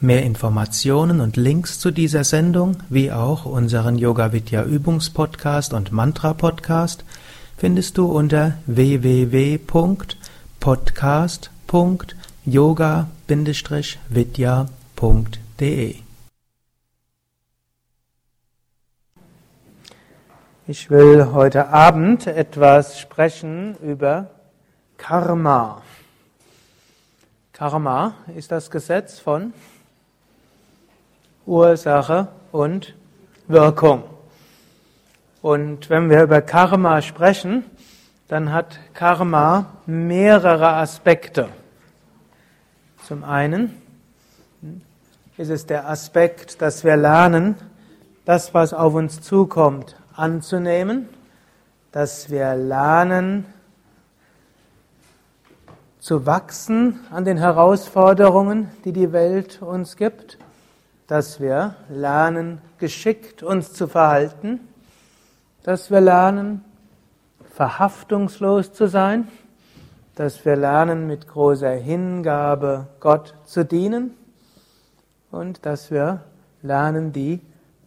Mehr Informationen und Links zu dieser Sendung, wie auch unseren Yoga Vidya Übungspodcast und Mantra Podcast findest du unter www.podcast.yoga-vidya.de. Ich will heute Abend etwas sprechen über Karma. Karma ist das Gesetz von Ursache und Wirkung. Und wenn wir über Karma sprechen, dann hat Karma mehrere Aspekte. Zum einen ist es der Aspekt, dass wir lernen, das, was auf uns zukommt, anzunehmen, dass wir lernen, zu wachsen an den Herausforderungen, die die Welt uns gibt dass wir lernen, geschickt uns zu verhalten, dass wir lernen, verhaftungslos zu sein, dass wir lernen, mit großer Hingabe Gott zu dienen und dass wir lernen, die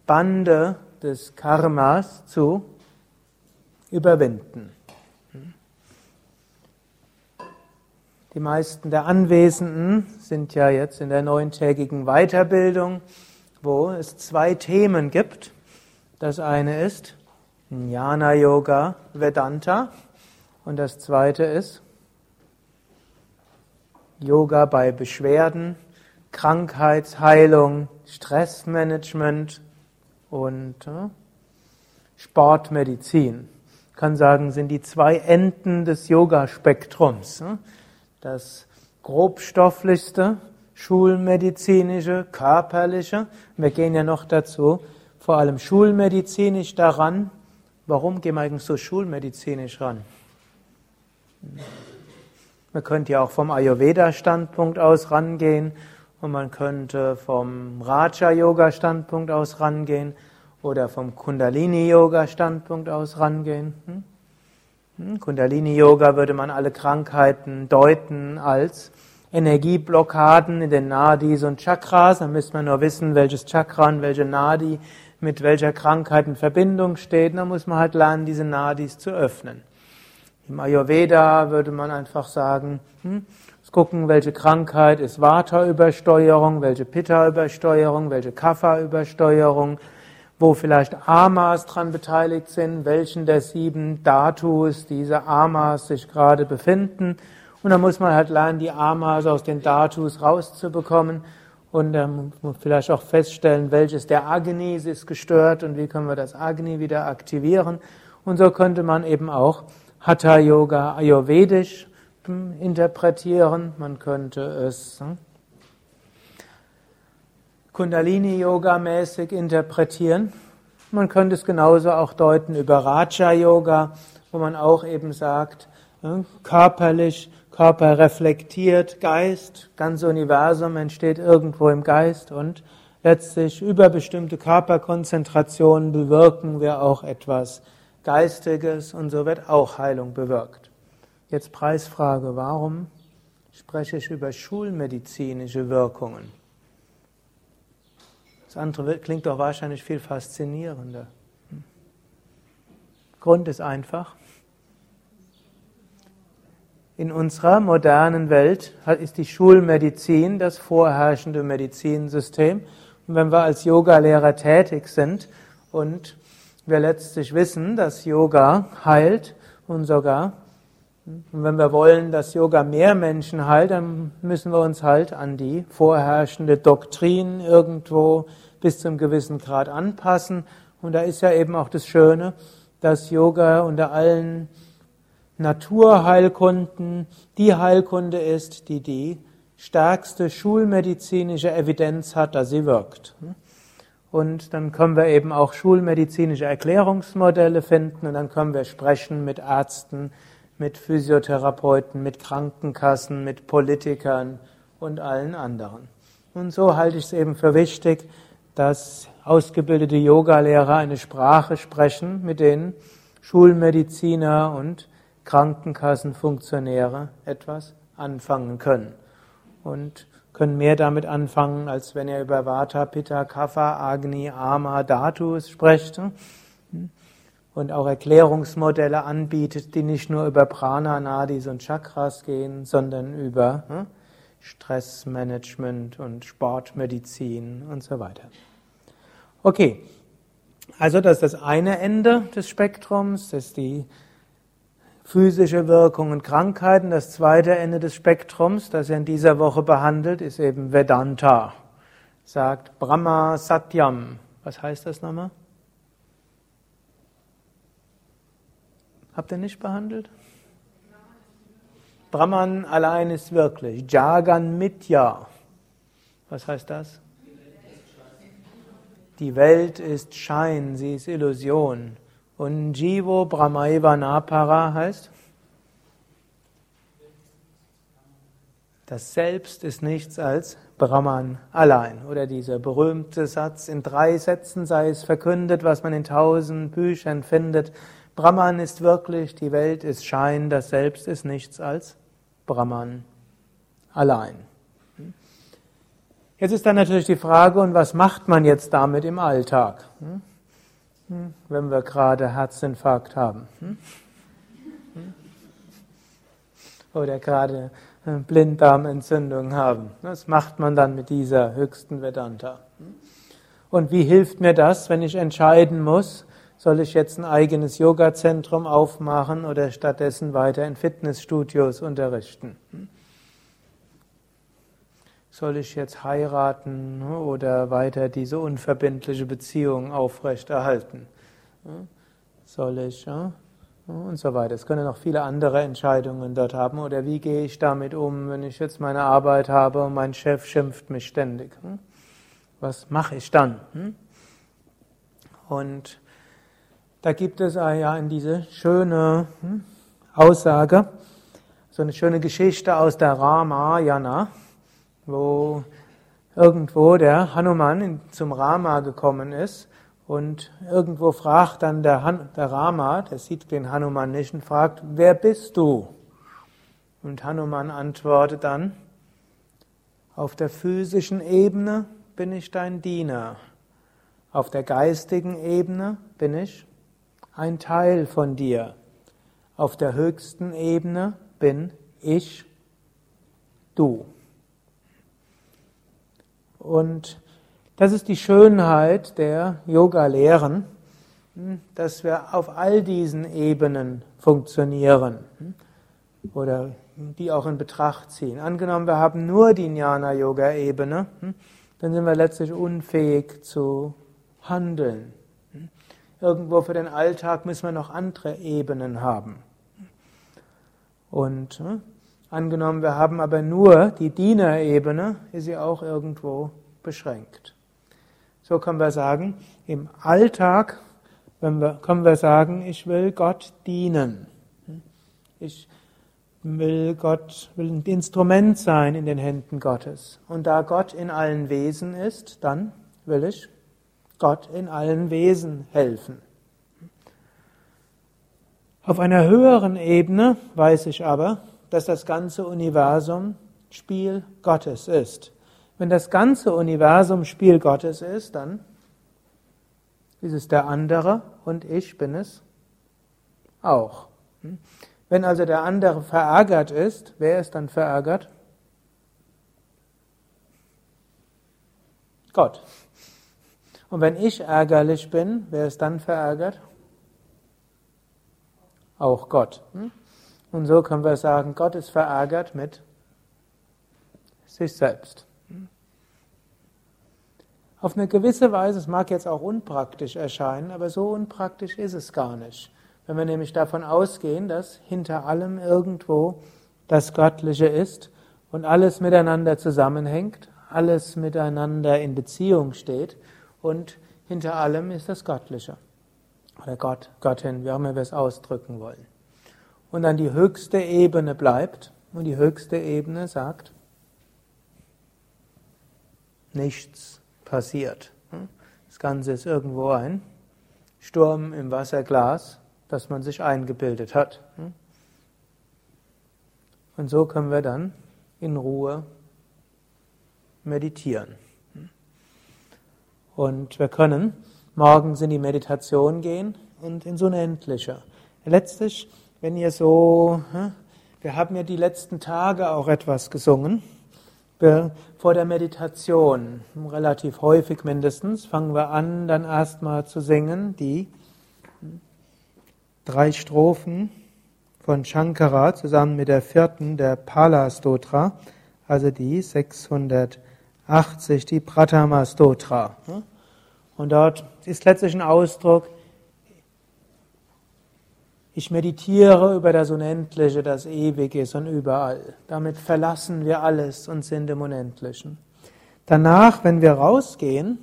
Bande des Karmas zu überwinden. Die meisten der Anwesenden sind ja jetzt in der neuntägigen Weiterbildung, wo es zwei Themen gibt. Das eine ist Jnana Yoga Vedanta und das zweite ist Yoga bei Beschwerden, Krankheitsheilung, Stressmanagement und äh, Sportmedizin. Ich kann sagen, sind die zwei Enden des Yoga-Spektrums. Das grobstofflichste, schulmedizinische, körperliche. Wir gehen ja noch dazu, vor allem schulmedizinisch daran. Warum gehen wir eigentlich so schulmedizinisch ran? Man könnte ja auch vom Ayurveda-Standpunkt aus rangehen und man könnte vom Raja-Yoga-Standpunkt aus rangehen oder vom Kundalini-Yoga-Standpunkt aus rangehen. Hm? Kundalini-Yoga würde man alle Krankheiten deuten als Energieblockaden in den Nadis und Chakras. Dann müsste man nur wissen, welches Chakra und welche Nadi mit welcher Krankheit in Verbindung steht. Dann muss man halt lernen, diese Nadis zu öffnen. Im Ayurveda würde man einfach sagen, hm, gucken, welche Krankheit ist Vata-Übersteuerung, welche Pitta-Übersteuerung, welche Kapha-Übersteuerung, wo vielleicht Amas dran beteiligt sind, welchen der sieben Datus diese Amas sich gerade befinden. Und dann muss man halt lernen, die Amas aus den Datus rauszubekommen und dann vielleicht auch feststellen, welches der Agnis ist gestört und wie können wir das Agni wieder aktivieren. Und so könnte man eben auch Hatha Yoga ayurvedisch hm, interpretieren. Man könnte es hm, Kundalini-Yoga mäßig interpretieren. Man könnte es genauso auch deuten über Raja-Yoga, wo man auch eben sagt, körperlich, Körper reflektiert, Geist, ganze Universum entsteht irgendwo im Geist und letztlich über bestimmte Körperkonzentrationen bewirken wir auch etwas Geistiges und so wird auch Heilung bewirkt. Jetzt Preisfrage, warum spreche ich über schulmedizinische Wirkungen? Das andere klingt doch wahrscheinlich viel faszinierender. Grund ist einfach. In unserer modernen Welt ist die Schulmedizin das vorherrschende Medizinsystem. Und wenn wir als Yogalehrer tätig sind und wir letztlich wissen, dass Yoga heilt und sogar, und wenn wir wollen, dass Yoga mehr Menschen heilt, dann müssen wir uns halt an die vorherrschende Doktrin irgendwo bis zum gewissen Grad anpassen. Und da ist ja eben auch das Schöne, dass Yoga unter allen Naturheilkunden die Heilkunde ist, die die stärkste schulmedizinische Evidenz hat, dass sie wirkt. Und dann können wir eben auch schulmedizinische Erklärungsmodelle finden und dann können wir sprechen mit Ärzten, mit Physiotherapeuten, mit Krankenkassen, mit Politikern und allen anderen. Und so halte ich es eben für wichtig, dass ausgebildete Yogalehrer eine Sprache sprechen, mit denen Schulmediziner und Krankenkassenfunktionäre etwas anfangen können. Und können mehr damit anfangen, als wenn er über Vata, Pitta, Kapha, Agni, Ama, Dhatus spricht. Und auch Erklärungsmodelle anbietet, die nicht nur über Prana, Nadis und Chakras gehen, sondern über hm, Stressmanagement und Sportmedizin und so weiter. Okay, also das ist das eine Ende des Spektrums, das ist die physische Wirkung und Krankheiten. Das zweite Ende des Spektrums, das er in dieser Woche behandelt, ist eben Vedanta. Sagt Brahma Satyam. Was heißt das nochmal? Habt ihr nicht behandelt? Brahman allein ist wirklich. Jagan Mitya. Was heißt das? Die Welt ist Schein, sie ist Illusion. Und Jivo Brahmaiva Napara heißt? Das Selbst ist nichts als Brahman allein. Oder dieser berühmte Satz, in drei Sätzen sei es verkündet, was man in tausend Büchern findet. Brahman ist wirklich, die Welt ist Schein, das Selbst ist nichts als Brahman allein. Jetzt ist dann natürlich die Frage, und was macht man jetzt damit im Alltag, wenn wir gerade Herzinfarkt haben? Oder gerade Blinddarmentzündung haben. Was macht man dann mit dieser höchsten Vedanta? Und wie hilft mir das, wenn ich entscheiden muss, soll ich jetzt ein eigenes Yoga-Zentrum aufmachen oder stattdessen weiter in Fitnessstudios unterrichten? Soll ich jetzt heiraten oder weiter diese unverbindliche Beziehung aufrechterhalten? Soll ich und so weiter. Es können noch viele andere Entscheidungen dort haben. Oder wie gehe ich damit um, wenn ich jetzt meine Arbeit habe und mein Chef schimpft mich ständig? Was mache ich dann? Und da gibt es ja in diese schöne hm, Aussage, so eine schöne Geschichte aus der Ramayana, wo irgendwo der Hanuman zum Rama gekommen ist und irgendwo fragt dann der, Han, der Rama, der sieht den Hanuman nicht und fragt, wer bist du? Und Hanuman antwortet dann, auf der physischen Ebene bin ich dein Diener, auf der geistigen Ebene bin ich ein Teil von dir. Auf der höchsten Ebene bin ich du. Und das ist die Schönheit der Yoga-Lehren, dass wir auf all diesen Ebenen funktionieren oder die auch in Betracht ziehen. Angenommen, wir haben nur die Jnana-Yoga-Ebene, dann sind wir letztlich unfähig zu handeln. Irgendwo für den Alltag müssen wir noch andere Ebenen haben. Und äh, angenommen, wir haben aber nur die Dienerebene, ist sie auch irgendwo beschränkt. So können wir sagen, im Alltag wir, können wir sagen, ich will Gott dienen. Ich will Gott, will ein Instrument sein in den Händen Gottes. Und da Gott in allen Wesen ist, dann will ich Gott in allen Wesen helfen. Auf einer höheren Ebene weiß ich aber, dass das ganze Universum Spiel Gottes ist. Wenn das ganze Universum Spiel Gottes ist, dann ist es der andere und ich bin es auch. Wenn also der andere verärgert ist, wer ist dann verärgert? Gott. Und wenn ich ärgerlich bin, wer ist dann verärgert? Auch Gott. Hm? Und so können wir sagen, Gott ist verärgert mit sich selbst. Hm? Auf eine gewisse Weise, es mag jetzt auch unpraktisch erscheinen, aber so unpraktisch ist es gar nicht. Wenn wir nämlich davon ausgehen, dass hinter allem irgendwo das Göttliche ist und alles miteinander zusammenhängt, alles miteinander in Beziehung steht und hinter allem ist das Göttliche. Oder Gott, Göttin, wie auch immer wir es ausdrücken wollen. Und dann die höchste Ebene bleibt und die höchste Ebene sagt, nichts passiert. Das Ganze ist irgendwo ein Sturm im Wasserglas, das man sich eingebildet hat. Und so können wir dann in Ruhe meditieren. Und wir können morgens in die Meditation gehen und ins Unendliche. Letztlich, wenn ihr so, wir haben ja die letzten Tage auch etwas gesungen. Vor der Meditation, relativ häufig mindestens, fangen wir an, dann erstmal zu singen, die drei Strophen von Shankara zusammen mit der vierten, der Pala Stotra, also die 680, die Pratama Stotra. Und dort ist letztlich ein Ausdruck, ich meditiere über das Unendliche, das ewig ist und überall. Damit verlassen wir alles und sind im Unendlichen. Danach, wenn wir rausgehen,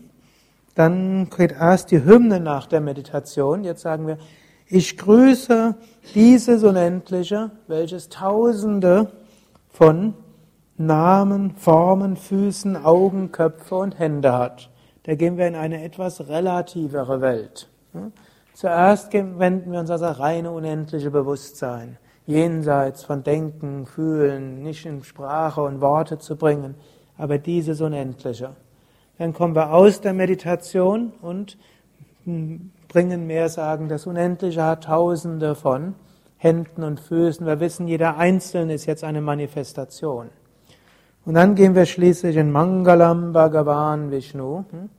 dann geht erst die Hymne nach der Meditation. Jetzt sagen wir, ich grüße dieses Unendliche, welches Tausende von Namen, Formen, Füßen, Augen, Köpfe und Hände hat. Da gehen wir in eine etwas relativere Welt. Zuerst wenden wir uns das reine unendliche Bewusstsein, jenseits von Denken, Fühlen, nicht in Sprache und Worte zu bringen, aber dieses Unendliche. Dann kommen wir aus der Meditation und bringen mehr sagen, das Unendliche hat tausende von Händen und Füßen. Wir wissen, jeder Einzelne ist jetzt eine Manifestation. Und dann gehen wir schließlich in Mangalam Bhagavan Vishnu. Hm?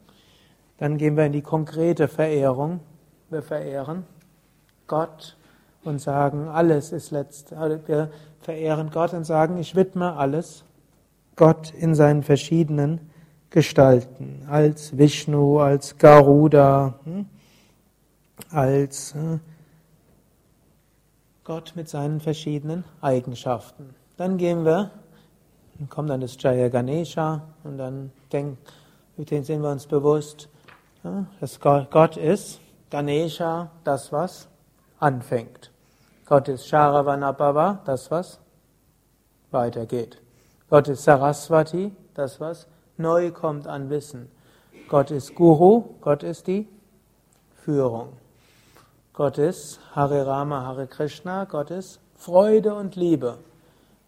Dann gehen wir in die konkrete Verehrung. Wir verehren Gott und sagen, alles ist letzt. Also wir verehren Gott und sagen, ich widme alles Gott in seinen verschiedenen Gestalten, als Vishnu, als Garuda, hm? als äh, Gott mit seinen verschiedenen Eigenschaften. Dann gehen wir, dann kommt dann das Jaya Ganesha und dann denken, dem sind wir uns bewusst, dass Gott ist Ganesha, das was anfängt. Gott ist Sharavanabhava, das was weitergeht. Gott ist Saraswati, das was neu kommt an Wissen. Gott ist Guru, Gott ist die Führung. Gott ist Hare Rama, Hare Krishna, Gott ist Freude und Liebe.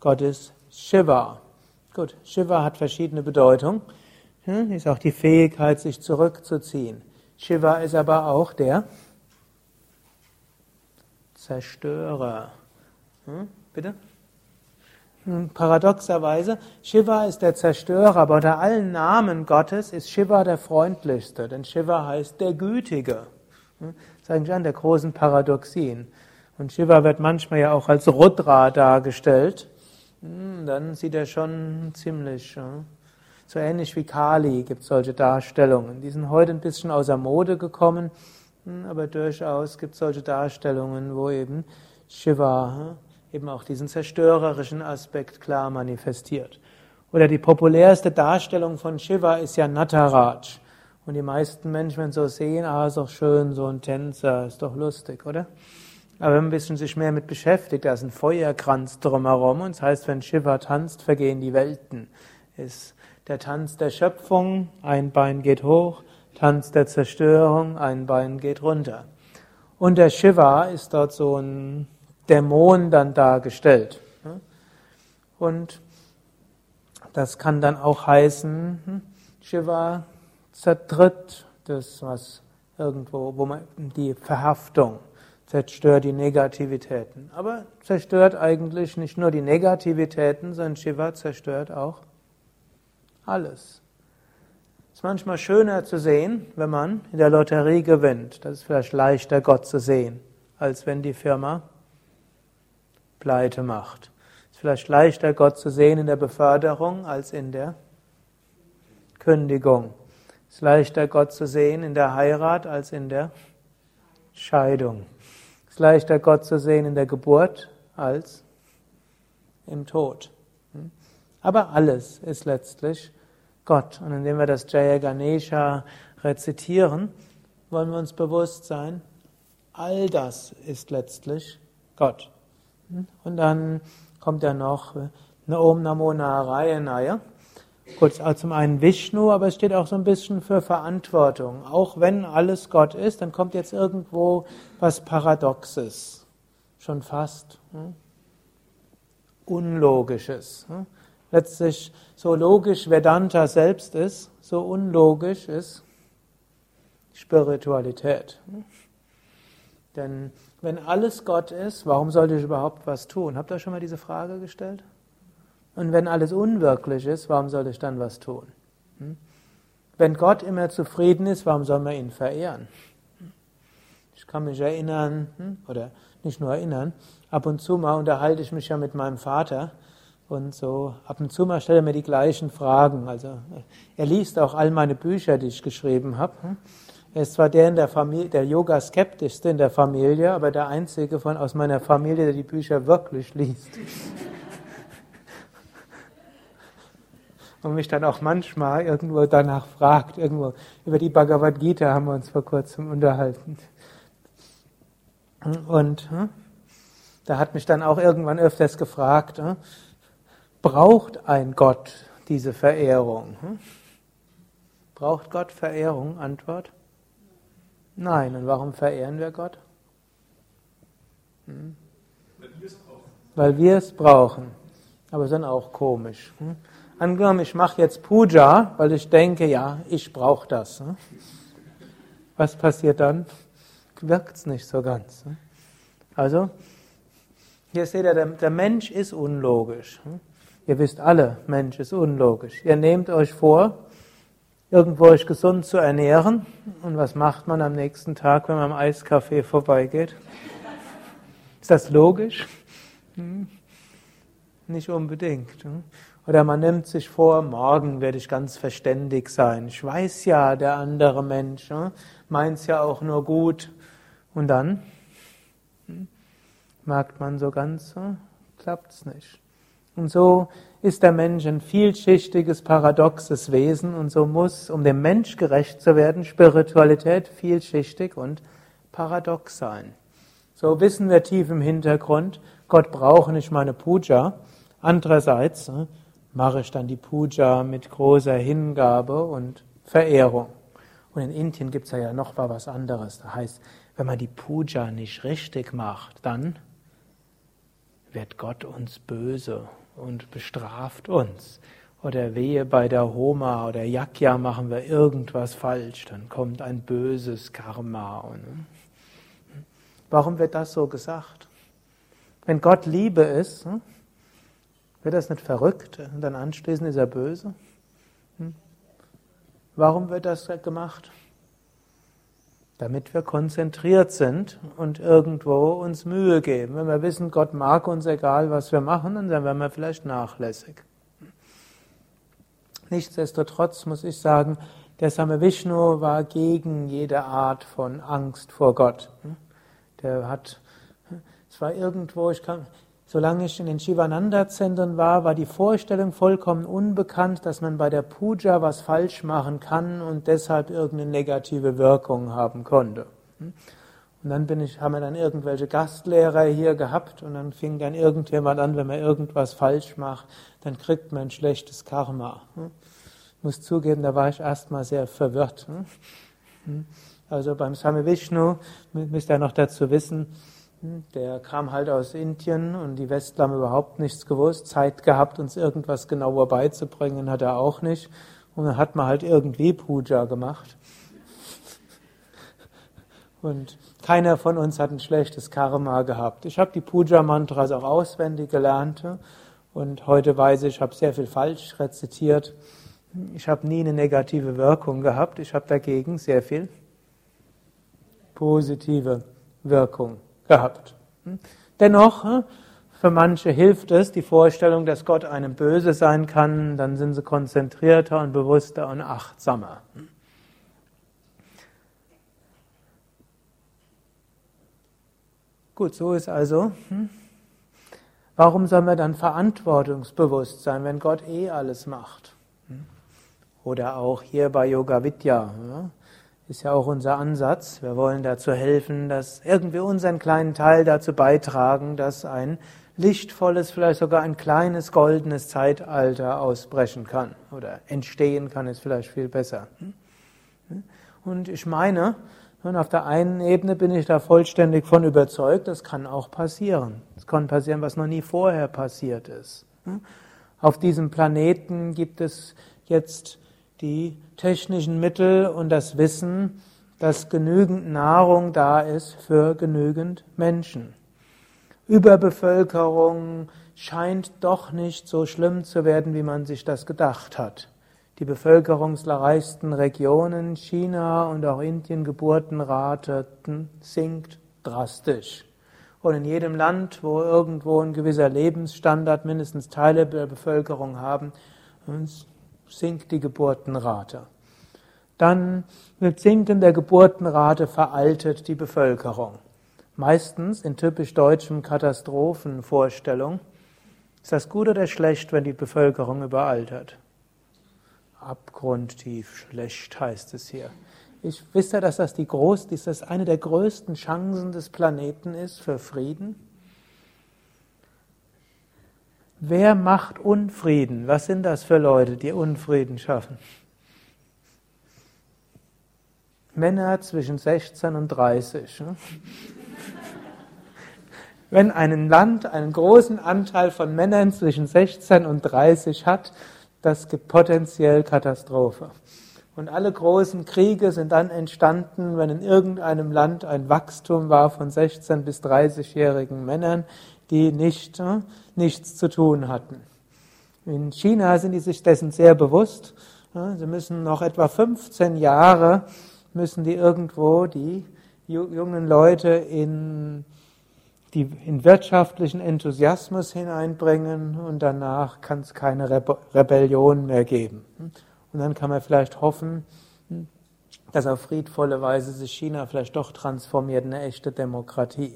Gott ist Shiva. Gut, Shiva hat verschiedene Bedeutungen. Hm, ist auch die Fähigkeit, sich zurückzuziehen. Shiva ist aber auch der Zerstörer. Hm, bitte? Hm, paradoxerweise, Shiva ist der Zerstörer, aber unter allen Namen Gottes ist Shiva der freundlichste, denn Shiva heißt der Gütige. Ist eigentlich eine der großen Paradoxien. Und Shiva wird manchmal ja auch als Rudra dargestellt. Hm, dann sieht er schon ziemlich, so ähnlich wie Kali gibt es solche Darstellungen. Die sind heute ein bisschen außer Mode gekommen, hm, aber durchaus gibt es solche Darstellungen, wo eben Shiva eben auch diesen zerstörerischen Aspekt klar manifestiert. Oder die populärste Darstellung von Shiva ist ja Nataraj. Und die meisten Menschen, wenn sie so sehen, ah, ist doch schön, so ein Tänzer, ist doch lustig, oder? Aber wenn man bisschen sich mehr mit beschäftigt, da ist ein Feuerkranz drumherum und das heißt, wenn Shiva tanzt, vergehen die Welten. Ist der Tanz der Schöpfung, ein Bein geht hoch, Tanz der Zerstörung, ein Bein geht runter. Und der Shiva ist dort so ein Dämon dann dargestellt. Und das kann dann auch heißen, hm, Shiva zertritt das, was irgendwo, wo man die Verhaftung zerstört die Negativitäten. Aber zerstört eigentlich nicht nur die Negativitäten, sondern Shiva zerstört auch alles. Es ist manchmal schöner zu sehen, wenn man in der Lotterie gewinnt. Das ist vielleicht leichter, Gott zu sehen, als wenn die Firma Pleite macht. Es ist vielleicht leichter, Gott zu sehen in der Beförderung als in der Kündigung. Es ist leichter, Gott zu sehen in der Heirat als in der Scheidung. Ist leichter, Gott zu sehen in der Geburt als im Tod. Hm? Aber alles ist letztlich Gott. Und indem wir das Jaya Ganesha rezitieren, wollen wir uns bewusst sein, all das ist letztlich Gott. Und dann kommt ja noch eine Om Namo Narayanaya. Gut, zum einen Vishnu, aber es steht auch so ein bisschen für Verantwortung. Auch wenn alles Gott ist, dann kommt jetzt irgendwo was Paradoxes. Schon fast. Hm? Unlogisches. Hm? Letztlich, so logisch Vedanta selbst ist, so unlogisch ist Spiritualität. Hm? Denn wenn alles Gott ist, warum sollte ich überhaupt was tun? Habt ihr schon mal diese Frage gestellt? Und wenn alles unwirklich ist, warum soll ich dann was tun? Hm? Wenn Gott immer zufrieden ist, warum soll man ihn verehren? Ich kann mich erinnern, hm, oder nicht nur erinnern, ab und zu mal unterhalte ich mich ja mit meinem Vater und so ab und zu mal stellt er mir die gleichen Fragen. Also er liest auch all meine Bücher, die ich geschrieben habe. Hm? Er ist zwar der in der Familie, der Yoga-Skeptischste in der Familie, aber der einzige von aus meiner Familie, der die Bücher wirklich liest. Und mich dann auch manchmal irgendwo danach fragt. Irgendwo über die Bhagavad Gita haben wir uns vor kurzem unterhalten. Und hm, da hat mich dann auch irgendwann öfters gefragt, hm, braucht ein Gott diese Verehrung? Hm? Braucht Gott Verehrung? Antwort? Nein. Und warum verehren wir Gott? Hm? Weil wir es brauchen. Aber ist dann auch komisch. Angenommen, ich mache jetzt Puja, weil ich denke, ja, ich brauche das. Ne? Was passiert dann? Wirkt es nicht so ganz. Ne? Also, hier seht ihr, der, Mensch ist unlogisch. Ne? Ihr wisst alle, Mensch ist unlogisch. Ihr nehmt euch vor, irgendwo euch gesund zu ernähren. Und was macht man am nächsten Tag, wenn man am Eiscafé vorbeigeht? Ist das logisch? Hm? Nicht unbedingt. Oder man nimmt sich vor, morgen werde ich ganz verständig sein. Ich weiß ja, der andere Mensch hm, meint es ja auch nur gut. Und dann hm, merkt man so ganz, hm, klappt es nicht. Und so ist der Mensch ein vielschichtiges, paradoxes Wesen und so muss, um dem Mensch gerecht zu werden, Spiritualität vielschichtig und paradox sein. So wissen wir tief im Hintergrund, Gott braucht nicht meine Puja. Andererseits mache ich dann die Puja mit großer Hingabe und Verehrung. Und in Indien gibt es ja noch mal was anderes. Das heißt, wenn man die Puja nicht richtig macht, dann wird Gott uns böse und bestraft uns. Oder wehe bei der Homa oder Yakya machen wir irgendwas falsch, dann kommt ein böses Karma. Hm? Warum wird das so gesagt? Wenn Gott Liebe ist, hm? Wird das nicht verrückt? Und dann anschließend ist er böse? Hm? Warum wird das gemacht? Damit wir konzentriert sind und irgendwo uns Mühe geben. Wenn wir wissen, Gott mag uns egal, was wir machen, dann werden wir vielleicht nachlässig. Nichtsdestotrotz muss ich sagen, der Same Vishnu war gegen jede Art von Angst vor Gott. Der hat, es war irgendwo, ich kann, Solange ich in den Shivananda-Zentren war, war die Vorstellung vollkommen unbekannt, dass man bei der Puja was falsch machen kann und deshalb irgendeine negative Wirkung haben konnte. Und dann bin ich, haben wir dann irgendwelche Gastlehrer hier gehabt und dann fing dann irgendjemand an, wenn man irgendwas falsch macht, dann kriegt man ein schlechtes Karma. Ich muss zugeben, da war ich erstmal sehr verwirrt. Also beim Same Vishnu müsst ihr noch dazu wissen, der kam halt aus Indien und die Westler haben überhaupt nichts gewusst. Zeit gehabt, uns irgendwas genauer beizubringen, hat er auch nicht. Und dann hat man halt irgendwie Puja gemacht. Und keiner von uns hat ein schlechtes Karma gehabt. Ich habe die Puja-Mantras auch auswendig gelernt und heute weiß ich, ich habe sehr viel falsch rezitiert. Ich habe nie eine negative Wirkung gehabt. Ich habe dagegen sehr viel positive Wirkung gehabt. Hm? Dennoch, hm, für manche hilft es, die Vorstellung, dass Gott einem böse sein kann, dann sind sie konzentrierter und bewusster und achtsamer. Hm? Gut, so ist also. warum soll man dann verantwortungsbewusst sein, wenn Gott eh alles macht? Oder auch hier bei Yoga Vidya ist ja auch unser Ansatz. Wir wollen dazu helfen, dass irgendwie unseren kleinen Teil dazu beitragen, dass ein lichtvolles, vielleicht sogar ein kleines goldenes Zeitalter ausbrechen kann oder entstehen kann, ist vielleicht viel besser. Und ich meine, auf der einen Ebene bin ich da vollständig von überzeugt, das kann auch passieren. Es kann passieren, was noch nie vorher passiert ist. Auf diesem Planeten gibt es jetzt die technischen Mittel und das Wissen, dass genügend Nahrung da ist für genügend Menschen. Überbevölkerung scheint doch nicht so schlimm zu werden, wie man sich das gedacht hat. Die bevölkerungsreichsten Regionen, China und auch Indien, Geburtenrate sinkt drastisch. Und in jedem Land, wo irgendwo ein gewisser Lebensstandard mindestens Teile der Bevölkerung haben, sinkt die Geburtenrate. Dann mit sinkender Geburtenrate veraltet die Bevölkerung. Meistens in typisch deutschen Katastrophenvorstellung ist das gut oder schlecht, wenn die Bevölkerung überaltert? Abgrundtief schlecht heißt es hier. Ich wisse, dass das die groß, dass das eine der größten Chancen des Planeten ist für Frieden. Wer macht Unfrieden? Was sind das für Leute, die Unfrieden schaffen? Männer zwischen 16 und 30. Ne? Wenn ein Land einen großen Anteil von Männern zwischen 16 und 30 hat, das gibt potenziell Katastrophe. Und alle großen Kriege sind dann entstanden, wenn in irgendeinem Land ein Wachstum war von 16 bis 30-jährigen Männern, die nicht, äh, nichts zu tun hatten. In China sind die sich dessen sehr bewusst. Sie müssen noch etwa 15 Jahre, müssen die irgendwo die jungen Leute in, die, in wirtschaftlichen Enthusiasmus hineinbringen und danach kann es keine Rebellion mehr geben. Und dann kann man vielleicht hoffen, dass auf friedvolle Weise sich China vielleicht doch transformiert in eine echte Demokratie,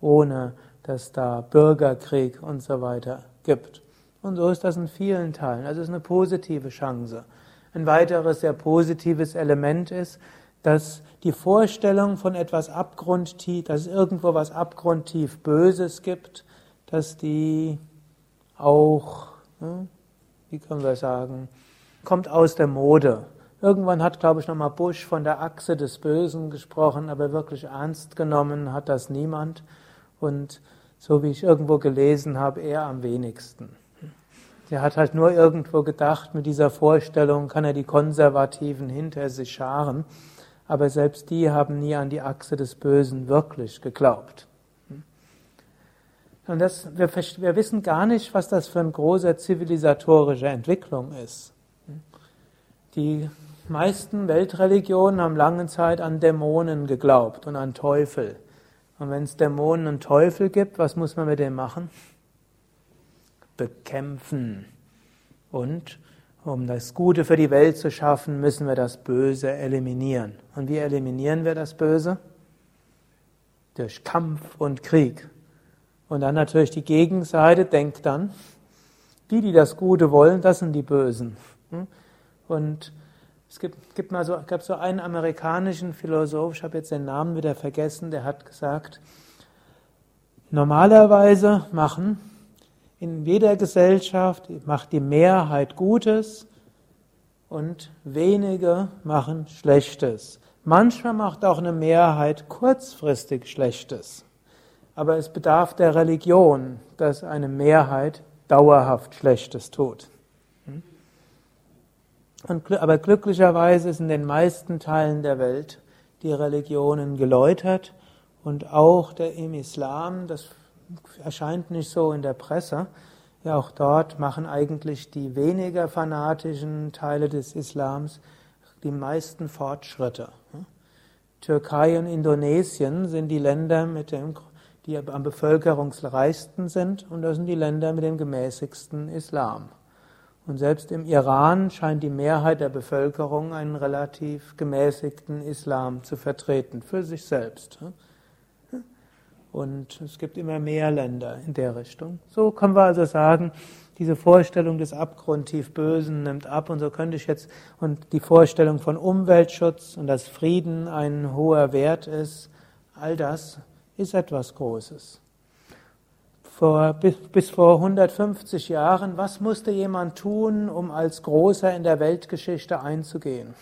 ohne dass da Bürgerkrieg und so weiter gibt. Und so ist das in vielen Teilen. Also es ist eine positive Chance. Ein weiteres sehr positives Element ist, dass die Vorstellung von etwas abgrundtief, dass es irgendwo was abgrundtief Böses gibt, dass die auch, hm, wie können wir sagen, kommt aus der Mode. Irgendwann hat, glaube ich, nochmal Bush von der Achse des Bösen gesprochen, aber wirklich ernst genommen hat das niemand. Und so wie ich irgendwo gelesen habe, er am wenigsten. Der hat halt nur irgendwo gedacht, mit dieser Vorstellung kann er die Konservativen hinter sich scharen, aber selbst die haben nie an die Achse des Bösen wirklich geglaubt. Und das, wir, wir wissen gar nicht, was das für eine große zivilisatorische Entwicklung ist. Die meisten Weltreligionen haben lange Zeit an Dämonen geglaubt und an Teufel. Und wenn es Dämonen und Teufel gibt, was muss man mit dem machen? Bekämpfen. Und um das Gute für die Welt zu schaffen, müssen wir das Böse eliminieren. Und wie eliminieren wir das Böse? Durch Kampf und Krieg. Und dann natürlich die Gegenseite denkt dann, die, die das Gute wollen, das sind die Bösen. Und es gibt, gibt mal so, gab so einen amerikanischen Philosoph, ich habe jetzt den Namen wieder vergessen, der hat gesagt, normalerweise machen in jeder Gesellschaft macht die Mehrheit Gutes und wenige machen Schlechtes. Manchmal macht auch eine Mehrheit kurzfristig Schlechtes. Aber es bedarf der Religion, dass eine Mehrheit dauerhaft Schlechtes tut. Und, aber glücklicherweise ist in den meisten Teilen der Welt die Religionen geläutert und auch der, im Islam, das erscheint nicht so in der Presse, ja auch dort machen eigentlich die weniger fanatischen Teile des Islams die meisten Fortschritte. Türkei und Indonesien sind die Länder, mit dem, die am bevölkerungsreichsten sind und das sind die Länder mit dem gemäßigsten Islam. Und selbst im Iran scheint die Mehrheit der Bevölkerung einen relativ gemäßigten Islam zu vertreten, für sich selbst. Und es gibt immer mehr Länder in der Richtung. So können wir also sagen, diese Vorstellung des abgrundtief Bösen nimmt ab und so könnte ich jetzt, und die Vorstellung von Umweltschutz und dass Frieden ein hoher Wert ist, all das ist etwas Großes. Vor, bis, bis vor 150 Jahren, was musste jemand tun, um als Großer in der Weltgeschichte einzugehen?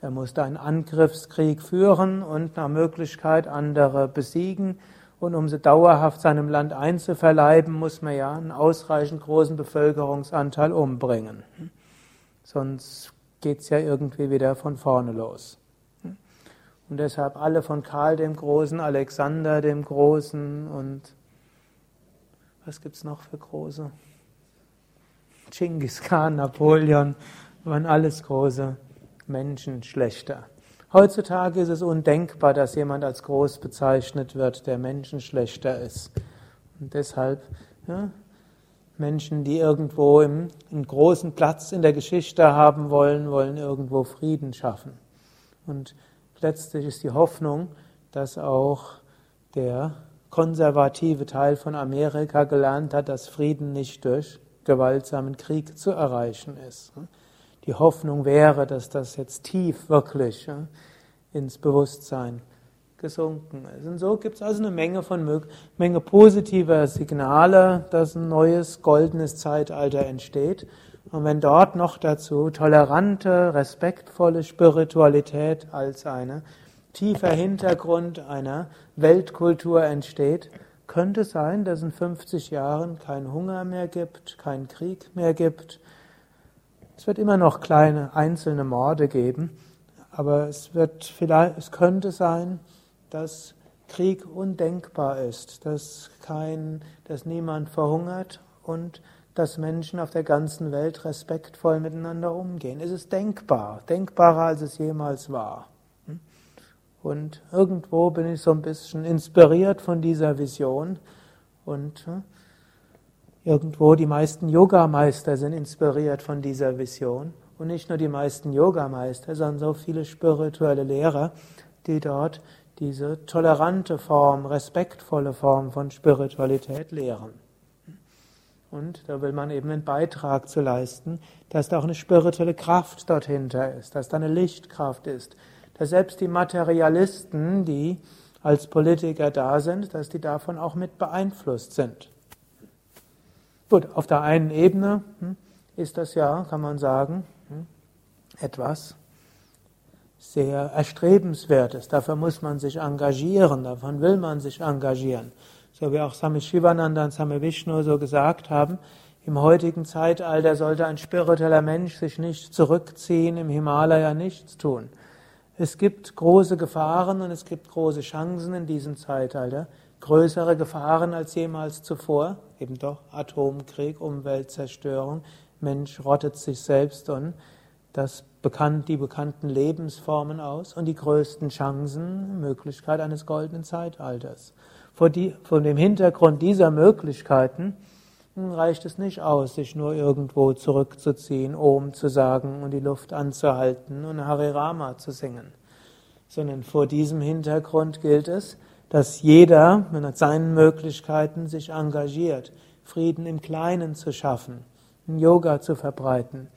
Er musste einen Angriffskrieg führen und nach Möglichkeit andere besiegen. Und um sie dauerhaft seinem Land einzuverleiben, muss man ja einen ausreichend großen Bevölkerungsanteil umbringen. Sonst geht es ja irgendwie wieder von vorne los. Und deshalb alle von Karl dem Großen, Alexander dem Großen und was gibt es noch für große? Genghis Khan, Napoleon, waren alles große Menschen schlechter. Heutzutage ist es undenkbar, dass jemand als groß bezeichnet wird, der Menschen schlechter ist. Und deshalb ja, Menschen, die irgendwo im, einen großen Platz in der Geschichte haben wollen, wollen irgendwo Frieden schaffen. Und letztlich ist die Hoffnung, dass auch der konservative Teil von Amerika gelernt hat, dass Frieden nicht durch gewaltsamen Krieg zu erreichen ist die Hoffnung wäre, dass das jetzt tief wirklich ins Bewusstsein gesunken ist. Und so gibt es also eine Menge von Menge positiver Signale, dass ein neues goldenes Zeitalter entsteht. Und wenn dort noch dazu tolerante, respektvolle Spiritualität als ein tiefer Hintergrund einer Weltkultur entsteht, könnte sein, dass in 50 Jahren kein Hunger mehr gibt, kein Krieg mehr gibt, es wird immer noch kleine einzelne Morde geben, aber es wird vielleicht, es könnte sein, dass Krieg undenkbar ist, dass kein, dass niemand verhungert und dass Menschen auf der ganzen Welt respektvoll miteinander umgehen. Es ist denkbar, denkbarer als es jemals war. Und irgendwo bin ich so ein bisschen inspiriert von dieser Vision und Irgendwo die meisten Yogameister sind inspiriert von dieser Vision. Und nicht nur die meisten Yogameister, sondern so viele spirituelle Lehrer, die dort diese tolerante Form, respektvolle Form von Spiritualität lehren. Und da will man eben einen Beitrag zu leisten, dass da auch eine spirituelle Kraft dort hinter ist, dass da eine Lichtkraft ist, dass selbst die Materialisten, die als Politiker da sind, dass die davon auch mit beeinflusst sind. Gut, auf der einen Ebene hm, ist das ja, kann man sagen, hm, etwas sehr Erstrebenswertes. Dafür muss man sich engagieren, davon will man sich engagieren. So wie auch Swami Shivananda und Swami Vishnu so gesagt haben, im heutigen Zeitalter sollte ein spiritueller Mensch sich nicht zurückziehen, im Himalaya nichts tun. Es gibt große Gefahren und es gibt große Chancen in diesem Zeitalter größere Gefahren als jemals zuvor, eben doch Atomkrieg, Umweltzerstörung, Mensch rottet sich selbst und das bekannt, die bekannten Lebensformen aus und die größten Chancen, Möglichkeit eines goldenen Zeitalters. Vor, die, vor dem Hintergrund dieser Möglichkeiten reicht es nicht aus, sich nur irgendwo zurückzuziehen, Om zu sagen und die Luft anzuhalten und Hare Rama zu singen, sondern vor diesem Hintergrund gilt es, dass jeder mit seinen Möglichkeiten sich engagiert, Frieden im Kleinen zu schaffen, Yoga zu verbreiten,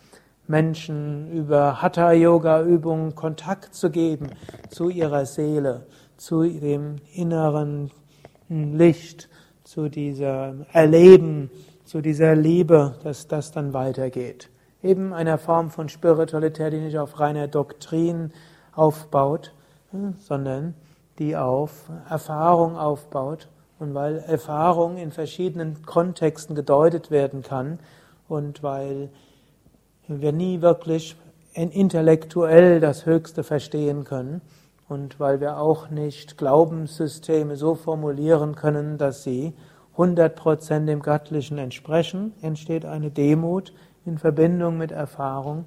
Menschen über Hatha-Yoga-Übungen Kontakt zu geben zu ihrer Seele, zu dem inneren Licht, zu dieser Erleben, zu dieser Liebe, dass das dann weitergeht. Eben einer Form von Spiritualität, die nicht auf reiner Doktrin aufbaut, sondern die auf Erfahrung aufbaut und weil Erfahrung in verschiedenen Kontexten gedeutet werden kann und weil wir nie wirklich intellektuell das Höchste verstehen können und weil wir auch nicht Glaubenssysteme so formulieren können, dass sie 100% dem Göttlichen entsprechen, entsteht eine Demut in Verbindung mit Erfahrung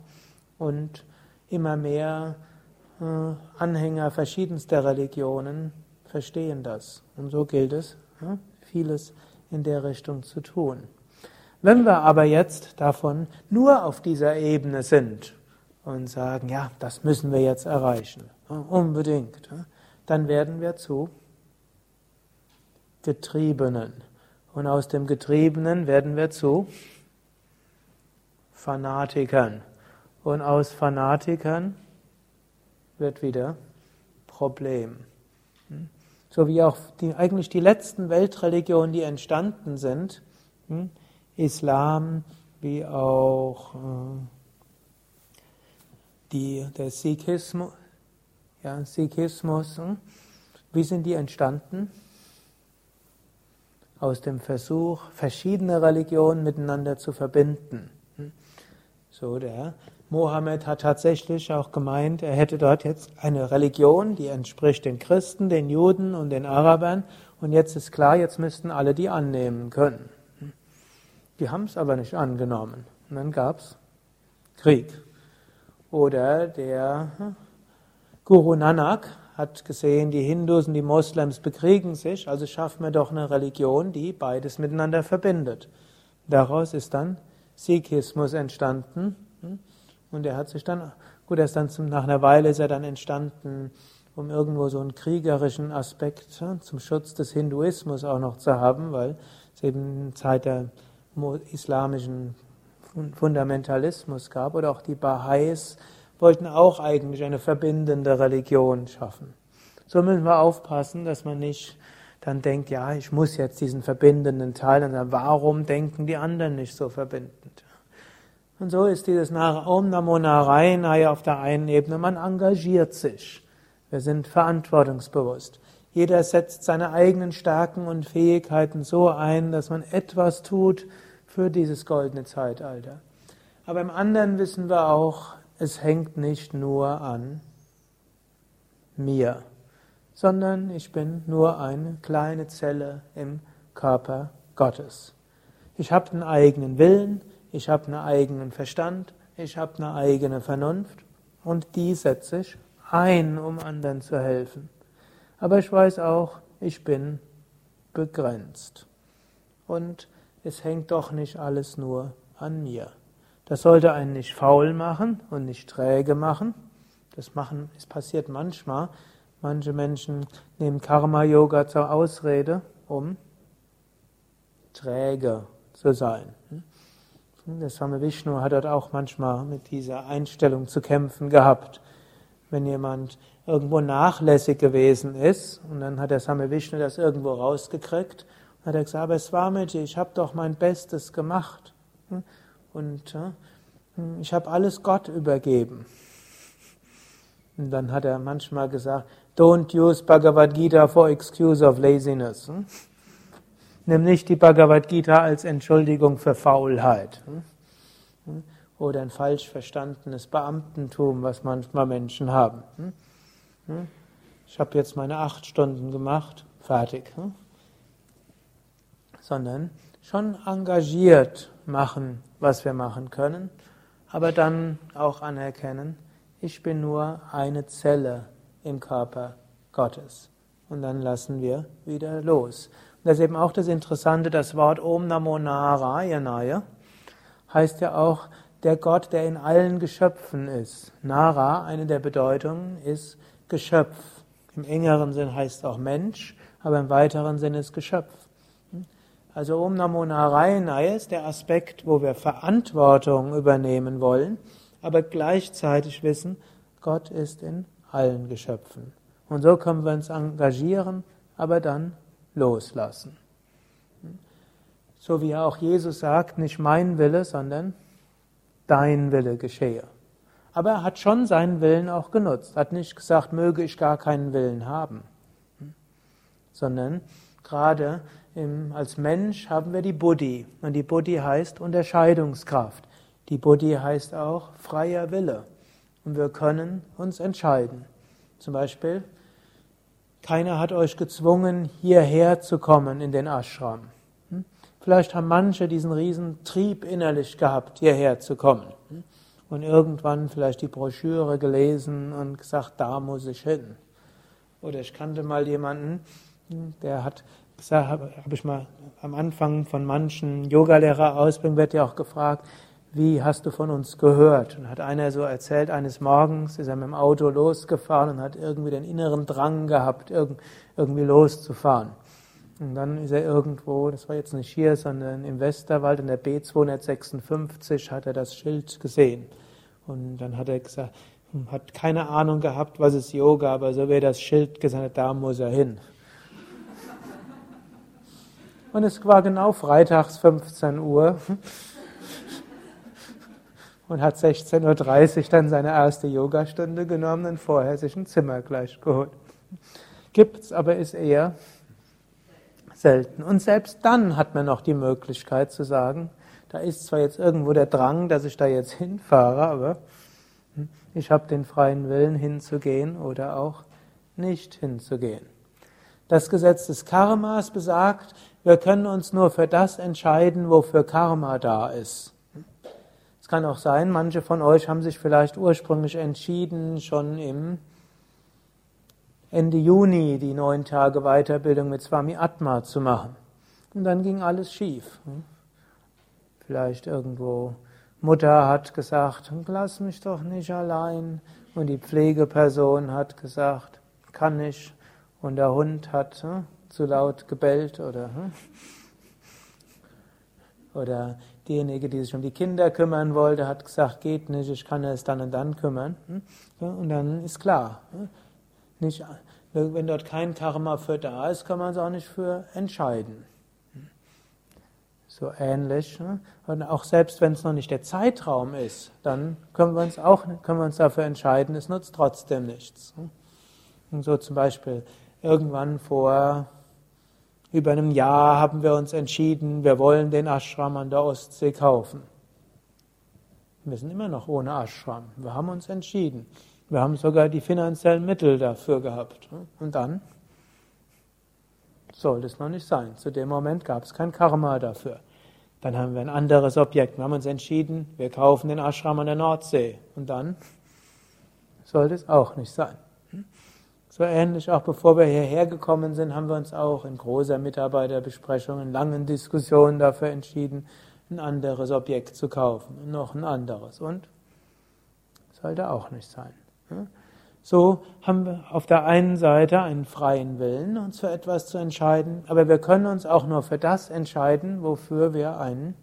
und immer mehr äh, Anhänger verschiedenster Religionen verstehen das. Und so gilt es, vieles in der Richtung zu tun. Wenn wir aber jetzt davon nur auf dieser Ebene sind und sagen, ja, das müssen wir jetzt erreichen, unbedingt, dann werden wir zu Getriebenen. Und aus dem Getriebenen werden wir zu Fanatikern. Und aus Fanatikern wird wieder Problem. Hm? So wie auch die, eigentlich die letzten Weltreligionen, die entstanden sind, hm? Islam, wie auch äh, die, der Sikhismus, ja, Sikhismus, hm? wie sind die entstanden? Aus dem Versuch, verschiedene Religionen miteinander zu verbinden. So, der Mohammed hat tatsächlich auch gemeint, er hätte dort jetzt eine Religion, die entspricht den Christen, den Juden und den Arabern. Und jetzt ist klar, jetzt müssten alle die annehmen können. Die haben es aber nicht angenommen. Und dann gab es Krieg. Oder der Guru Nanak hat gesehen, die Hindus und die Moslems bekriegen sich, also schaffen wir doch eine Religion, die beides miteinander verbindet. Daraus ist dann Sikhismus entstanden. Und er hat sich dann, gut, er ist dann zum, nach einer Weile ist er dann entstanden, um irgendwo so einen kriegerischen Aspekt zum Schutz des Hinduismus auch noch zu haben, weil es eben Zeit der islamischen Fundamentalismus gab oder auch die Baha'is wollten auch eigentlich eine verbindende Religion schaffen. So müssen wir aufpassen, dass man nicht dann denkt, ja, ich muss jetzt diesen verbindenden Teil, und dann, warum denken die anderen nicht so verbindend? Und so ist dieses Om Namo Narayana auf der einen Ebene, man engagiert sich. Wir sind verantwortungsbewusst. Jeder setzt seine eigenen Stärken und Fähigkeiten so ein, dass man etwas tut für dieses goldene Zeitalter. Aber im anderen wissen wir auch, es hängt nicht nur an mir sondern ich bin nur eine kleine Zelle im Körper Gottes. Ich habe einen eigenen Willen, ich habe einen eigenen Verstand, ich habe eine eigene Vernunft und die setze ich ein, um anderen zu helfen. Aber ich weiß auch, ich bin begrenzt. Und es hängt doch nicht alles nur an mir. Das sollte einen nicht faul machen und nicht träge machen. Das machen, es passiert manchmal, Manche Menschen nehmen Karma-Yoga zur Ausrede, um träge zu sein. Der Swami Vishnu hat dort auch manchmal mit dieser Einstellung zu kämpfen gehabt. Wenn jemand irgendwo nachlässig gewesen ist, und dann hat der Swami Vishnu das irgendwo rausgekriegt, hat er gesagt, aber Swamiji, ich habe doch mein Bestes gemacht. Und ich habe alles Gott übergeben. Und dann hat er manchmal gesagt, Don't use Bhagavad Gita for excuse of laziness. Hm? Nimm nicht die Bhagavad Gita als Entschuldigung für Faulheit. Hm? Hm? Oder ein falsch verstandenes Beamtentum, was manchmal Menschen haben. Ich habe jetzt meine acht Stunden gemacht, fertig. Sondern schon engagiert machen, was wir machen können, aber dann auch anerkennen, ich bin nur eine Zelle im Körper Gottes. Und dann lassen wir wieder los. Und das ist eben auch das Interessante, das Wort Om Namo Narayanaya heißt ja auch der Gott, der in allen Geschöpfen ist. Nara, eine der Bedeutungen, ist Geschöpf. Im engeren Sinn heißt es auch Mensch, aber im weiteren Sinn ist Geschöpf. Also Om Namo Narayanaya ist der Aspekt, wo wir Verantwortung übernehmen wollen, aber gleichzeitig wissen, Gott ist in allen Geschöpfen. Und so können wir uns engagieren, aber dann loslassen. So wie auch Jesus sagt, nicht mein Wille, sondern dein Wille geschehe. Aber er hat schon seinen Willen auch genutzt, hat nicht gesagt, möge ich gar keinen Willen haben, sondern gerade im, als Mensch haben wir die Buddhi und die Buddhi heißt Unterscheidungskraft. Die Buddhi heißt auch freier Wille. Und wir können uns entscheiden. Zum Beispiel, keiner hat euch gezwungen, hierher zu kommen in den Ashram. Hm? Vielleicht haben manche diesen riesen Trieb innerlich gehabt, hierher zu kommen. Hm? Und irgendwann vielleicht die Broschüre gelesen und gesagt, da muss ich hin. Oder ich kannte mal jemanden, hm, der hat gesagt, habe ich mal am Anfang von manchen Yogalehrer-Ausbildungen wird ja auch gefragt, wie hast du von uns gehört? Und hat einer so erzählt, eines Morgens ist er mit dem Auto losgefahren und hat irgendwie den inneren Drang gehabt, irgendwie loszufahren. Und dann ist er irgendwo, das war jetzt nicht hier, sondern im Westerwald in der B256 hat er das Schild gesehen. Und dann hat er gesagt, hat keine Ahnung gehabt, was ist Yoga, aber so er das Schild gesagt da muss er hin. Und es war genau freitags 15 Uhr und hat 16.30 Uhr dann seine erste Yogastunde genommen und vorher sich ein Zimmer gleich geholt. Gibt's, aber ist eher selten. Und selbst dann hat man noch die Möglichkeit zu sagen, da ist zwar jetzt irgendwo der Drang, dass ich da jetzt hinfahre, aber ich habe den freien Willen hinzugehen oder auch nicht hinzugehen. Das Gesetz des Karmas besagt, wir können uns nur für das entscheiden, wofür Karma da ist. Es kann auch sein, manche von euch haben sich vielleicht ursprünglich entschieden, schon im Ende Juni die neun Tage Weiterbildung mit Swami Atma zu machen. Und dann ging alles schief. Vielleicht irgendwo Mutter hat gesagt, lass mich doch nicht allein. Und die Pflegeperson hat gesagt, kann nicht. Und der Hund hat hm, zu laut gebellt oder, hm, oder diejenige, die sich um die Kinder kümmern wollte, hat gesagt, geht nicht, ich kann es dann und dann kümmern. Hm. Und dann ist klar, hm, nicht, wenn dort kein Karma für da ist, kann man es auch nicht für entscheiden. So ähnlich. Ne? Und auch selbst wenn es noch nicht der Zeitraum ist, dann können wir uns auch können wir uns dafür entscheiden, es nutzt trotzdem nichts. Und so zum Beispiel irgendwann vor über einem Jahr haben wir uns entschieden, wir wollen den Ashram an der Ostsee kaufen. Wir sind immer noch ohne Ashram. Wir haben uns entschieden. Wir haben sogar die finanziellen Mittel dafür gehabt. Und dann sollte es noch nicht sein. Zu dem Moment gab es kein Karma dafür. Dann haben wir ein anderes Objekt. Wir haben uns entschieden, wir kaufen den Ashram an der Nordsee. Und dann sollte es auch nicht sein. So ähnlich, auch bevor wir hierher gekommen sind, haben wir uns auch in großer Mitarbeiterbesprechung, in langen Diskussionen dafür entschieden, ein anderes Objekt zu kaufen. Und noch ein anderes. Und sollte auch nicht sein. So haben wir auf der einen Seite einen freien Willen, uns für etwas zu entscheiden, aber wir können uns auch nur für das entscheiden, wofür wir ein,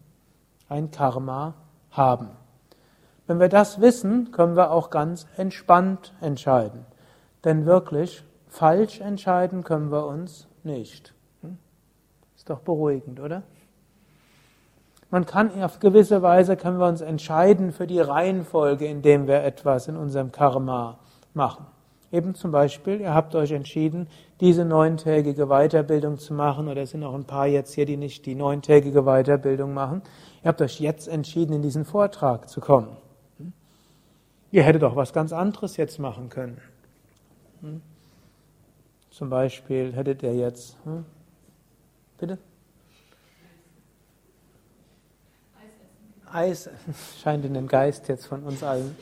ein Karma haben. Wenn wir das wissen, können wir auch ganz entspannt entscheiden. Denn wirklich falsch entscheiden können wir uns nicht. Hm? Ist doch beruhigend, oder? Man kann auf gewisse Weise können wir uns entscheiden für die Reihenfolge, in dem wir etwas in unserem Karma machen. Eben zum Beispiel, ihr habt euch entschieden, diese neuntägige Weiterbildung zu machen, oder es sind auch ein paar jetzt hier, die nicht die neuntägige Weiterbildung machen. Ihr habt euch jetzt entschieden, in diesen Vortrag zu kommen. Ihr hättet auch was ganz anderes jetzt machen können. Zum Beispiel hättet ihr jetzt, hm? bitte? Eis, scheint in den Geist jetzt von uns allen,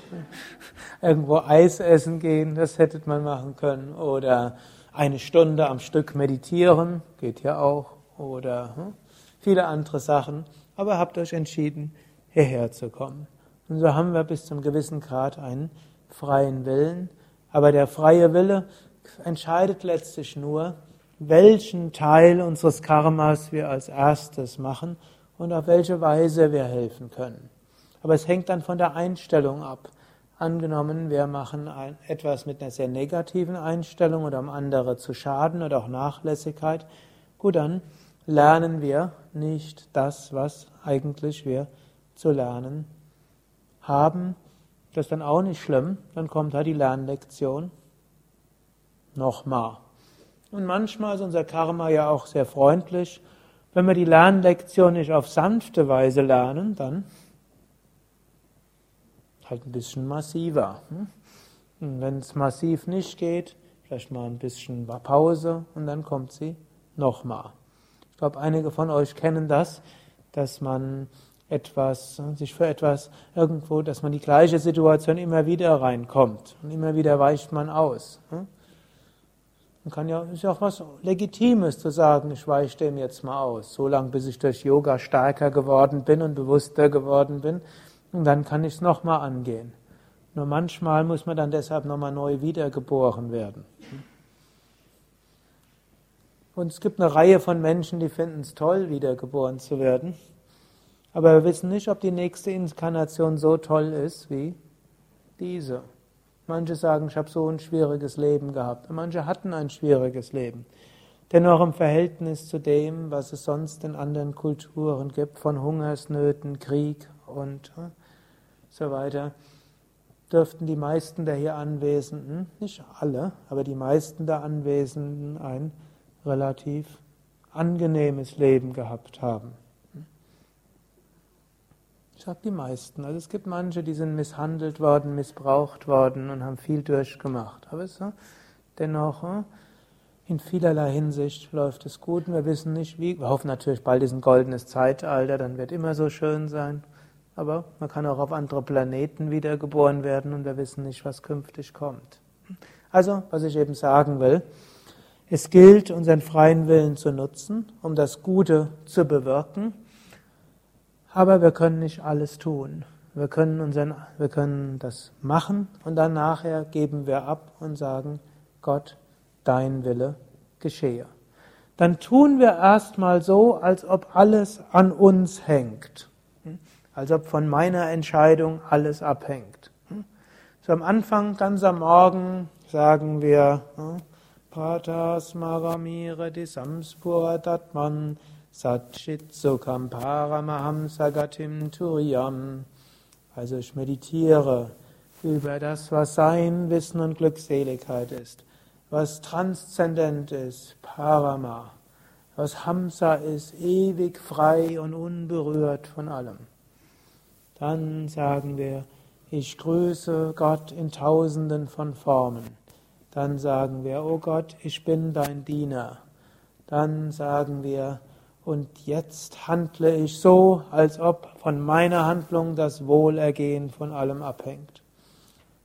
irgendwo Eis essen gehen, das hätte man machen können. Oder eine Stunde am Stück meditieren, geht ja auch. Oder hm, viele andere Sachen. Aber habt euch entschieden, hierher zu kommen. Und so haben wir bis zum gewissen Grad einen freien Willen. Aber der freie Wille entscheidet letztlich nur, welchen Teil unseres Karmas wir als erstes machen und auf welche Weise wir helfen können. Aber es hängt dann von der Einstellung ab. Angenommen, wir machen etwas mit einer sehr negativen Einstellung oder um andere zu schaden oder auch Nachlässigkeit, gut, dann lernen wir nicht das, was eigentlich wir zu lernen haben. Das ist dann auch nicht schlimm, dann kommt halt die Lernlektion nochmal. Und manchmal ist unser Karma ja auch sehr freundlich wenn wir die Lernlektion nicht auf sanfte Weise lernen, dann halt ein bisschen massiver. Hm? Und wenn es massiv nicht geht, vielleicht mal ein bisschen Pause und dann kommt sie nochmal. Ich glaube, einige von euch kennen das, dass man etwas, sich für etwas irgendwo, dass man die gleiche Situation immer wieder reinkommt und immer wieder weicht man aus. Hm? Man kann ja, ist ja auch was Legitimes zu sagen, ich weiche dem jetzt mal aus, so lange bis ich durch Yoga stärker geworden bin und bewusster geworden bin, und dann kann ich es nochmal angehen. Nur manchmal muss man dann deshalb nochmal neu wiedergeboren werden. Und es gibt eine Reihe von Menschen, die finden es toll, wiedergeboren zu werden. Aber wir wissen nicht, ob die nächste Inkarnation so toll ist wie diese. Manche sagen, ich habe so ein schwieriges Leben gehabt. Manche hatten ein schwieriges Leben. Dennoch im Verhältnis zu dem, was es sonst in anderen Kulturen gibt, von Hungersnöten, Krieg und äh, so weiter, dürften die meisten der hier Anwesenden, nicht alle, aber die meisten der Anwesenden ein relativ angenehmes Leben gehabt haben. Sage die meisten. Also es gibt manche, die sind misshandelt worden, missbraucht worden und haben viel durchgemacht. Aber es, dennoch, äh, in vielerlei Hinsicht läuft es gut wir wissen nicht wie. Wir hoffen natürlich bald ist ein goldenes Zeitalter, dann wird immer so schön sein. Aber man kann auch auf andere Planeten wiedergeboren werden und wir wissen nicht, was künftig kommt. Also, was ich eben sagen will, es gilt, unseren freien Willen zu nutzen, um das Gute zu bewirken, aber wir können nicht alles tun. Wir können, unseren, wir können das machen und dann nachher geben wir ab und sagen, Gott, dein Wille geschehe. Dann tun wir erstmal so, als ob alles an uns hängt. Als ob von meiner Entscheidung alles abhängt. So am Anfang, ganz am Morgen, sagen wir, Pratas Maramire Disamspur Datman Satchit Sukham Paramaham Sagatim Turiyam. Also ich meditiere über das, was Sein, Wissen und Glückseligkeit ist was transzendent ist, Parama, was Hamsa ist, ewig frei und unberührt von allem. Dann sagen wir, ich grüße Gott in tausenden von Formen. Dann sagen wir, oh Gott, ich bin dein Diener. Dann sagen wir, und jetzt handle ich so, als ob von meiner Handlung das Wohlergehen von allem abhängt.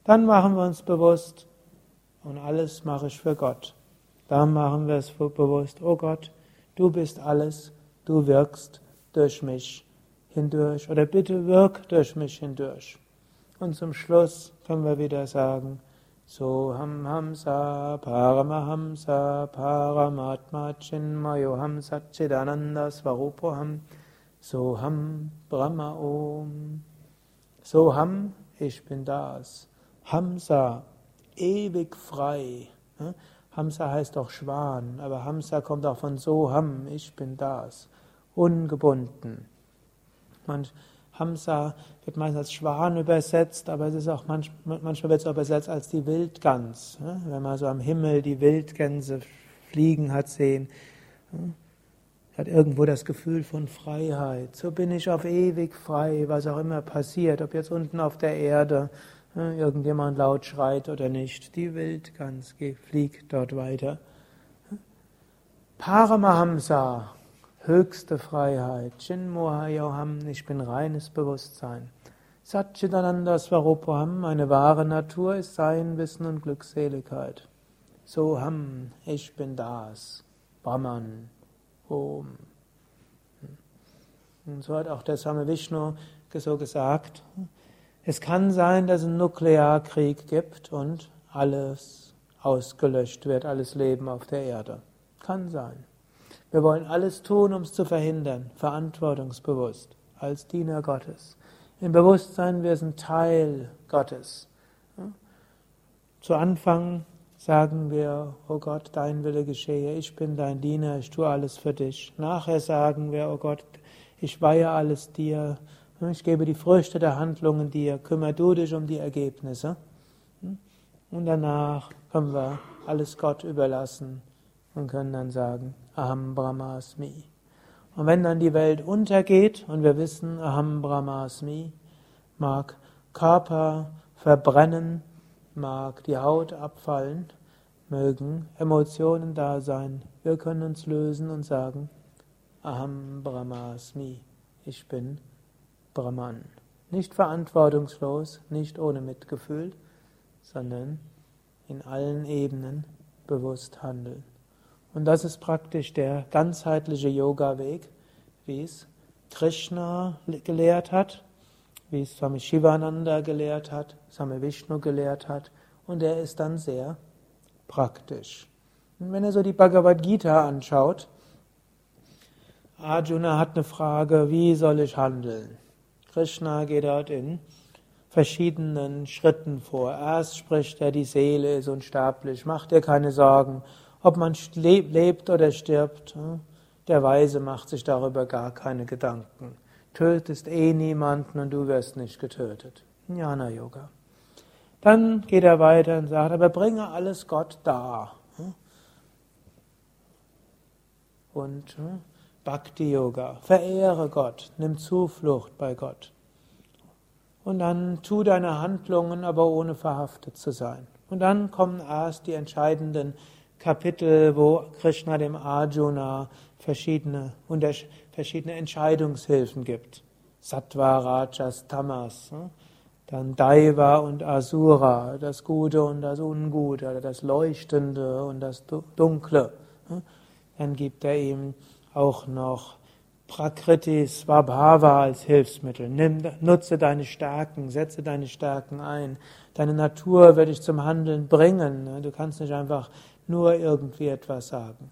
Dann machen wir uns bewusst, und alles mache ich für Gott. Da machen wir es bewusst, oh Gott, du bist alles, du wirkst durch mich hindurch oder bitte wirk durch mich hindurch. Und zum Schluss können wir wieder sagen, so ham hamsa paramahamsa paramatma chinmayo ham satchidananda svarupoham so ham brahma om so ham ich bin das hamsa ewig frei. Hamsa heißt auch Schwan, aber Hamsa kommt auch von Soham, ich bin das, ungebunden. Manch, Hamsa wird meist als Schwan übersetzt, aber es ist auch manch, manchmal wird es auch übersetzt als die Wildgans. Wenn man so am Himmel die Wildgänse fliegen hat sehen, hat irgendwo das Gefühl von Freiheit. So bin ich auf ewig frei, was auch immer passiert, ob jetzt unten auf der Erde irgendjemand laut schreit oder nicht. Die Wildgans fliegt dort weiter. Paramahamsa, höchste Freiheit. Chinmohayoham, ich bin reines Bewusstsein. Satchitananda Svarupoham, meine wahre Natur ist Sein, Wissen und Glückseligkeit. Soham, ich bin das. Brahman, Om. Und so hat auch der Same Vishnu so gesagt, es kann sein, dass es einen Nuklearkrieg gibt und alles ausgelöscht wird, alles Leben auf der Erde. Kann sein. Wir wollen alles tun, um es zu verhindern, verantwortungsbewusst, als Diener Gottes. Im Bewusstsein, wir sind Teil Gottes. Zu Anfang sagen wir, oh Gott, dein Wille geschehe, ich bin dein Diener, ich tue alles für dich. Nachher sagen wir, oh Gott, ich weihe alles dir, ich gebe die Früchte der Handlungen dir, kümmere du dich um die Ergebnisse. Und danach können wir alles Gott überlassen und können dann sagen, Aham Brahmasmi. Und wenn dann die Welt untergeht und wir wissen, Aham Brahmasmi, mag Körper verbrennen, mag die Haut abfallen, mögen Emotionen da sein, wir können uns lösen und sagen, Aham Brahmasmi, ich bin Brahman. Nicht verantwortungslos, nicht ohne Mitgefühl, sondern in allen Ebenen bewusst handeln. Und das ist praktisch der ganzheitliche Yoga-Weg, wie es Krishna gelehrt hat, wie es Swami Shivananda gelehrt hat, Swami Vishnu gelehrt hat, und er ist dann sehr praktisch. Und wenn er so die Bhagavad Gita anschaut, Arjuna hat eine Frage, wie soll ich handeln? Krishna geht dort in verschiedenen Schritten vor. Erst spricht er, die Seele ist unsterblich, mach dir keine Sorgen, ob man lebt oder stirbt. Hm? Der Weise macht sich darüber gar keine Gedanken. Tötest eh niemanden und du wirst nicht getötet. Jnana Yoga. Dann geht er weiter und sagt, aber bringe alles Gott dar. Hm? Und hm? Bhakti Yoga. Verehre Gott, nimm Zuflucht bei Gott. Und dann tu deine Handlungen, aber ohne verhaftet zu sein. Und dann kommen erst die entscheidenden Kapitel, wo Krishna dem Arjuna verschiedene, verschiedene Entscheidungshilfen gibt. Sattva, Rajas, Tamas. Hm? Dann Daiva und Asura, das Gute und das Ungute, das Leuchtende und das Dunkle. Hm? Dann gibt er ihm auch noch Prakriti Swabhava als Hilfsmittel. Nimm, nutze deine Stärken, setze deine Stärken ein. Deine Natur wird dich zum Handeln bringen. Du kannst nicht einfach nur irgendwie etwas sagen.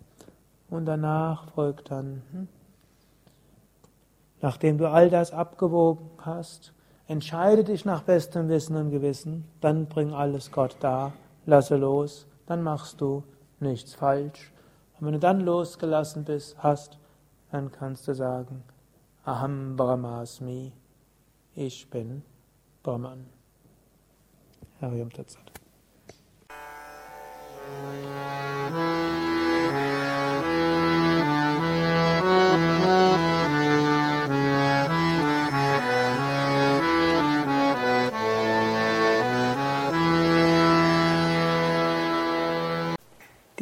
Und danach folgt dann, hm, nachdem du all das abgewogen hast, entscheide dich nach bestem Wissen und Gewissen, dann bring alles Gott da, lasse los, dann machst du nichts falsch und wenn du dann losgelassen bist, hast, dann kannst du sagen, Aham Brahmasmi, ich bin Brahman. Harium Tatsat.